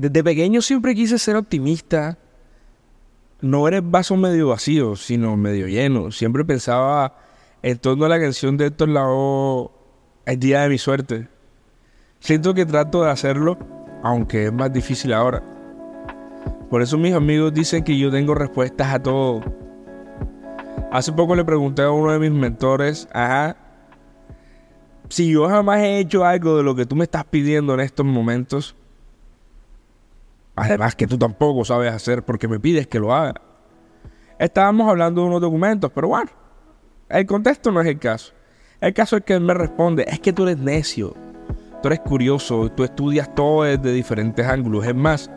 Desde pequeño siempre quise ser optimista. No eres vaso medio vacío, sino medio lleno. Siempre pensaba en torno a la canción de Héctor Lavoe, El día de mi suerte. Siento que trato de hacerlo, aunque es más difícil ahora. Por eso mis amigos dicen que yo tengo respuestas a todo. Hace poco le pregunté a uno de mis mentores, ajá, si yo jamás he hecho algo de lo que tú me estás pidiendo en estos momentos, además que tú tampoco sabes hacer porque me pides que lo haga. Estábamos hablando de unos documentos, pero bueno, el contexto no es el caso. El caso es que él me responde, es que tú eres necio, tú eres curioso, tú estudias todo desde diferentes ángulos. Es más,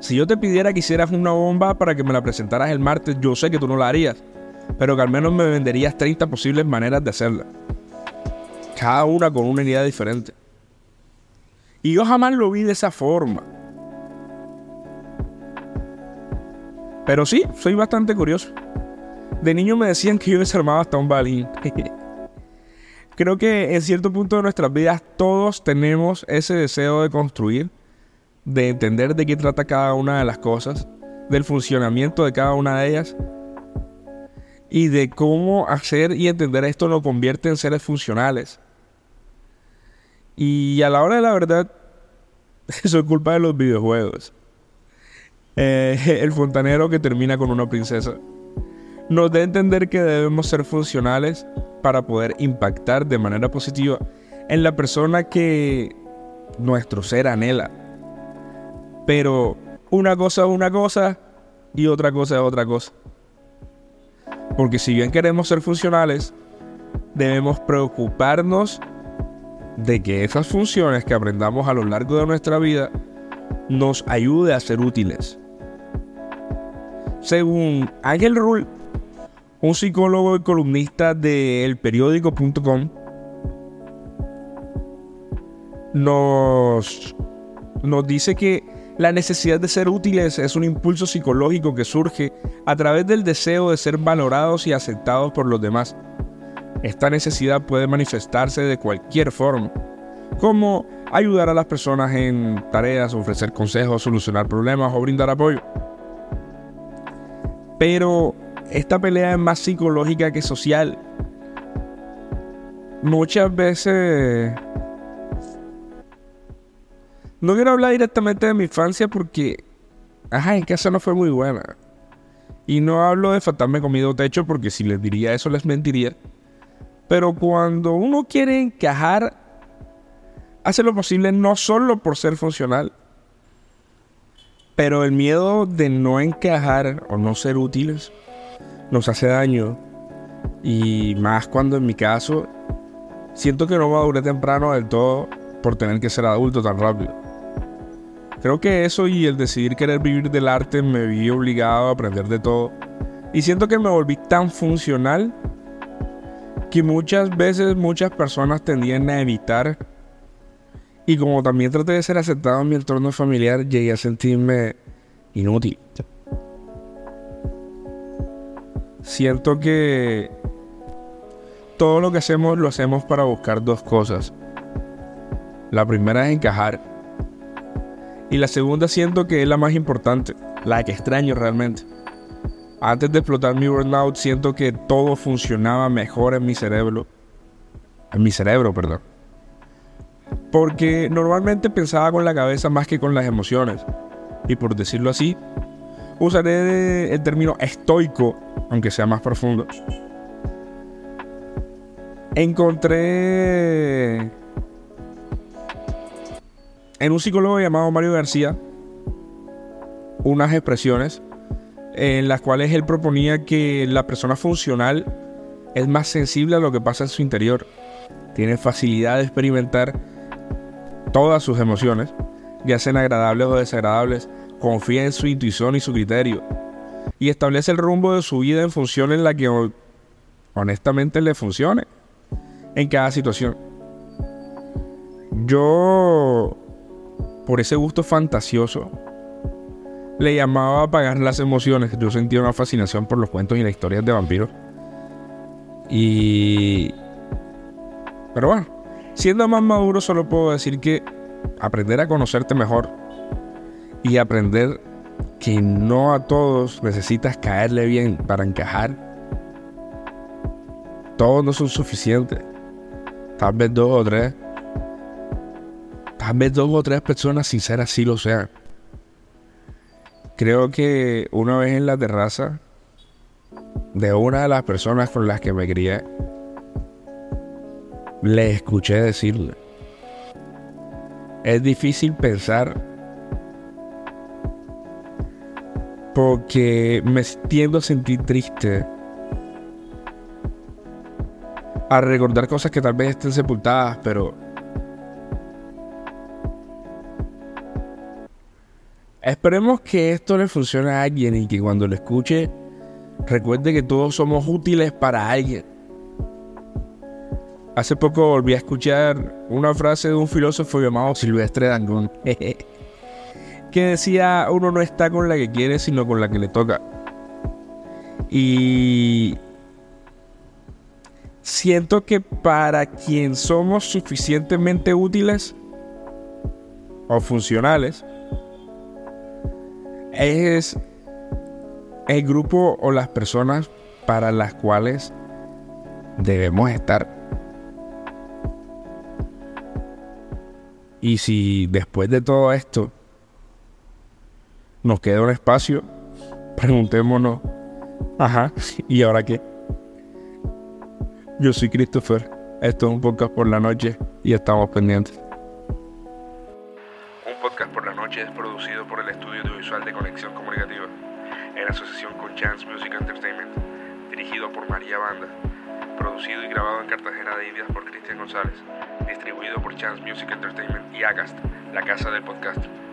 si yo te pidiera que hicieras una bomba para que me la presentaras el martes, yo sé que tú no la harías, pero que al menos me venderías 30 posibles maneras de hacerla cada una con una idea diferente. Y yo jamás lo vi de esa forma. Pero sí, soy bastante curioso. De niño me decían que yo desarmaba hasta un balín. Creo que en cierto punto de nuestras vidas todos tenemos ese deseo de construir, de entender de qué trata cada una de las cosas, del funcionamiento de cada una de ellas y de cómo hacer y entender esto lo convierte en seres funcionales. Y a la hora de la verdad, eso es culpa de los videojuegos. Eh, el fontanero que termina con una princesa. Nos da a entender que debemos ser funcionales para poder impactar de manera positiva en la persona que nuestro ser anhela. Pero una cosa es una cosa y otra cosa es otra cosa. Porque si bien queremos ser funcionales, debemos preocuparnos de que esas funciones que aprendamos a lo largo de nuestra vida nos ayude a ser útiles. Según Ángel Rull, un psicólogo y columnista de elperiódico.com, nos, nos dice que la necesidad de ser útiles es un impulso psicológico que surge a través del deseo de ser valorados y aceptados por los demás. Esta necesidad puede manifestarse de cualquier forma, como ayudar a las personas en tareas, ofrecer consejos, solucionar problemas o brindar apoyo. Pero esta pelea es más psicológica que social. Muchas veces... No quiero hablar directamente de mi infancia porque... Ajá, en casa no fue muy buena. Y no hablo de faltarme comido techo porque si les diría eso les mentiría. Pero cuando uno quiere encajar, hace lo posible no solo por ser funcional, pero el miedo de no encajar o no ser útiles nos hace daño. Y más cuando en mi caso siento que no maduré temprano del todo por tener que ser adulto tan rápido. Creo que eso y el decidir querer vivir del arte me vi obligado a aprender de todo. Y siento que me volví tan funcional que muchas veces muchas personas tendían a evitar. Y como también traté de ser aceptado en mi entorno familiar, llegué a sentirme inútil. Siento que todo lo que hacemos lo hacemos para buscar dos cosas. La primera es encajar. Y la segunda siento que es la más importante, la que extraño realmente. Antes de explotar mi burnout, siento que todo funcionaba mejor en mi cerebro. En mi cerebro, perdón. Porque normalmente pensaba con la cabeza más que con las emociones. Y por decirlo así, usaré el término estoico, aunque sea más profundo. Encontré en un psicólogo llamado Mario García unas expresiones en las cuales él proponía que la persona funcional es más sensible a lo que pasa en su interior, tiene facilidad de experimentar todas sus emociones, ya sean agradables o desagradables, confía en su intuición y su criterio, y establece el rumbo de su vida en función en la que honestamente le funcione en cada situación. Yo, por ese gusto fantasioso, le llamaba apagar las emociones. Yo sentía una fascinación por los cuentos y las historias de vampiros. Y... Pero bueno, siendo más maduro solo puedo decir que aprender a conocerte mejor y aprender que no a todos necesitas caerle bien para encajar. Todos no son suficientes. Tal vez dos o tres. Tal vez dos o tres personas sinceras sí lo sean. Creo que una vez en la terraza de una de las personas con las que me crié, le escuché decirle, es difícil pensar porque me tiendo a sentir triste a recordar cosas que tal vez estén sepultadas, pero esperemos que esto le funcione a alguien y que cuando lo escuche recuerde que todos somos útiles para alguien. Hace poco volví a escuchar una frase de un filósofo llamado Silvestre Dangón. que decía, uno no está con la que quiere, sino con la que le toca. Y siento que para quien somos suficientemente útiles o funcionales, es el grupo o las personas para las cuales debemos estar. Y si después de todo esto nos queda un espacio, preguntémonos, ajá, ¿y ahora qué? Yo soy Christopher, esto es un podcast por la noche y estamos pendientes. Un podcast por la noche es producido por el estudio audiovisual de Conexión Comunicativa, en asociación con Chance Music Entertainment, dirigido por María Banda, producido y grabado en Cartagena de Indias por Cristian González, distribuido por Chance Music Entertainment y Agast, la casa del podcast.